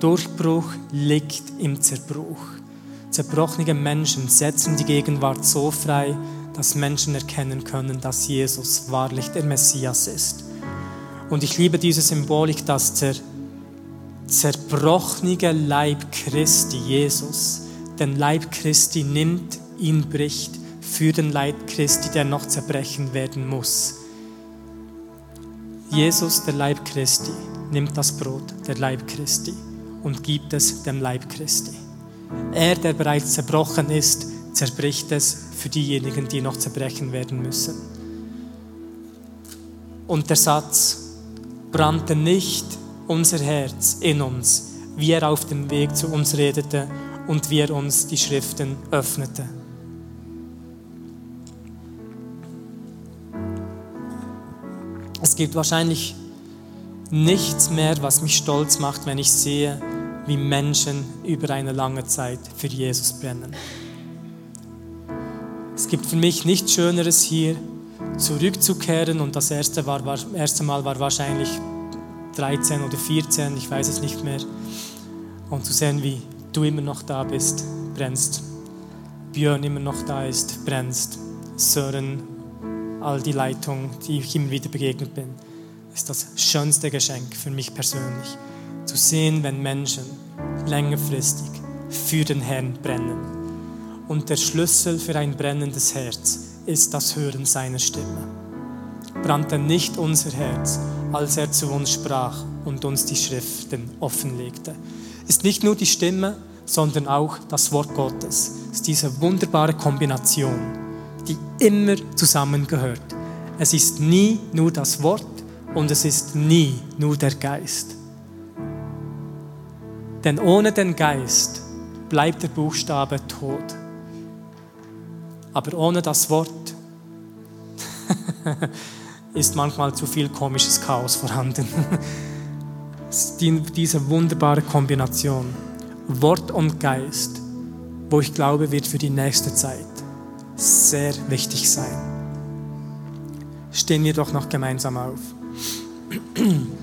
Durchbruch liegt im Zerbruch. Zerbrochene Menschen setzen die Gegenwart so frei, dass Menschen erkennen können, dass Jesus wahrlich der Messias ist. Und ich liebe diese Symbolik, dass der zerbrochene Leib Christi, Jesus, den Leib Christi nimmt, ihn bricht für den Leib Christi, der noch zerbrechen werden muss. Jesus, der Leib Christi, nimmt das Brot, der Leib Christi, und gibt es dem Leib Christi. Er, der bereits zerbrochen ist, zerbricht es für diejenigen, die noch zerbrechen werden müssen. Und der Satz, brannte nicht unser Herz in uns, wie er auf dem Weg zu uns redete und wie er uns die Schriften öffnete. Es gibt wahrscheinlich nichts mehr, was mich stolz macht, wenn ich sehe, wie Menschen über eine lange Zeit für Jesus brennen. Es gibt für mich nichts Schöneres hier, zurückzukehren und das erste, war, war, erste Mal war wahrscheinlich 13 oder 14, ich weiß es nicht mehr. und zu sehen, wie du immer noch da bist, brennst. Björn immer noch da ist, brennst. Sören, all die Leitungen, die ich immer wieder begegnet bin, ist das schönste Geschenk für mich persönlich. Zu sehen, wenn Menschen längerfristig für den Herrn brennen. Und der Schlüssel für ein brennendes Herz ist das Hören seiner Stimme. Brannte nicht unser Herz, als er zu uns sprach und uns die Schriften offenlegte. Ist nicht nur die Stimme, sondern auch das Wort Gottes. Es ist diese wunderbare Kombination, die immer zusammengehört. Es ist nie nur das Wort und es ist nie nur der Geist. Denn ohne den Geist bleibt der Buchstabe tot. Aber ohne das Wort ist manchmal zu viel komisches Chaos vorhanden. Diese wunderbare Kombination, Wort und Geist, wo ich glaube, wird für die nächste Zeit sehr wichtig sein. Stehen wir doch noch gemeinsam auf.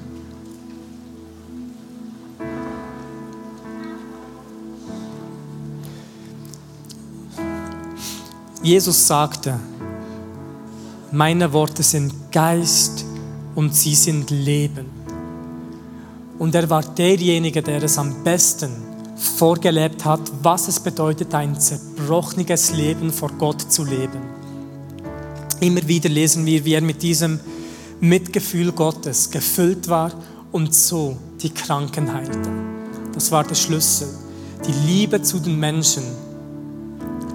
Jesus sagte, meine Worte sind Geist und sie sind Leben. Und er war derjenige, der es am besten vorgelebt hat, was es bedeutet, ein zerbrochenes Leben vor Gott zu leben. Immer wieder lesen wir, wie er mit diesem Mitgefühl Gottes gefüllt war und so die Kranken heilte. Das war der Schlüssel. Die Liebe zu den Menschen,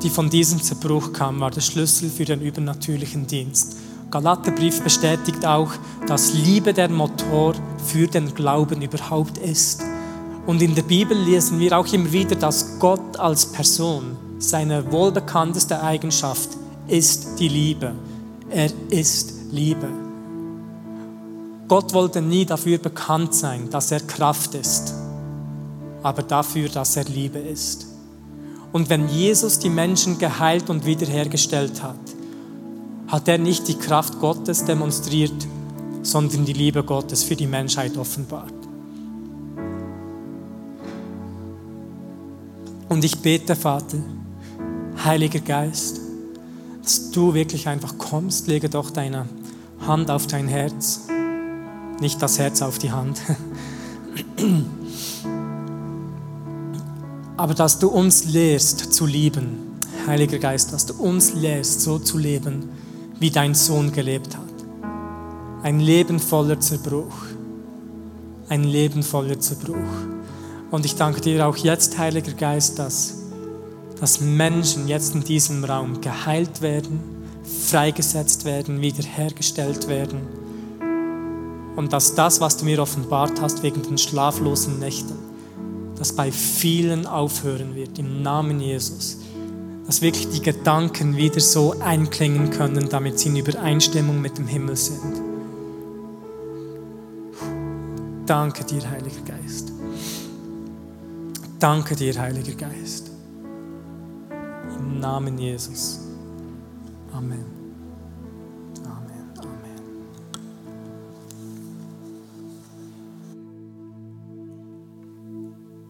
die von diesem Zerbruch kam, war der Schlüssel für den übernatürlichen Dienst. Galaterbrief bestätigt auch, dass Liebe der Motor für den Glauben überhaupt ist. Und in der Bibel lesen wir auch immer wieder, dass Gott als Person, seine wohlbekannteste Eigenschaft ist die Liebe. Er ist Liebe. Gott wollte nie dafür bekannt sein, dass er Kraft ist, aber dafür, dass er Liebe ist. Und wenn Jesus die Menschen geheilt und wiederhergestellt hat, hat er nicht die Kraft Gottes demonstriert, sondern die Liebe Gottes für die Menschheit offenbart. Und ich bete, Vater, Heiliger Geist, dass du wirklich einfach kommst, lege doch deine Hand auf dein Herz, nicht das Herz auf die Hand. Aber dass du uns lehrst zu lieben, Heiliger Geist, dass du uns lehrst, so zu leben, wie dein Sohn gelebt hat. Ein Leben voller Zerbruch. Ein Leben voller Zerbruch. Und ich danke dir auch jetzt, Heiliger Geist, dass, dass Menschen jetzt in diesem Raum geheilt werden, freigesetzt werden, wiederhergestellt werden. Und dass das, was du mir offenbart hast wegen den schlaflosen Nächten, das bei vielen aufhören wird, im Namen Jesus. Dass wirklich die Gedanken wieder so einklingen können, damit sie in Übereinstimmung mit dem Himmel sind. Danke dir, Heiliger Geist. Danke dir, Heiliger Geist. Im Namen Jesus. Amen.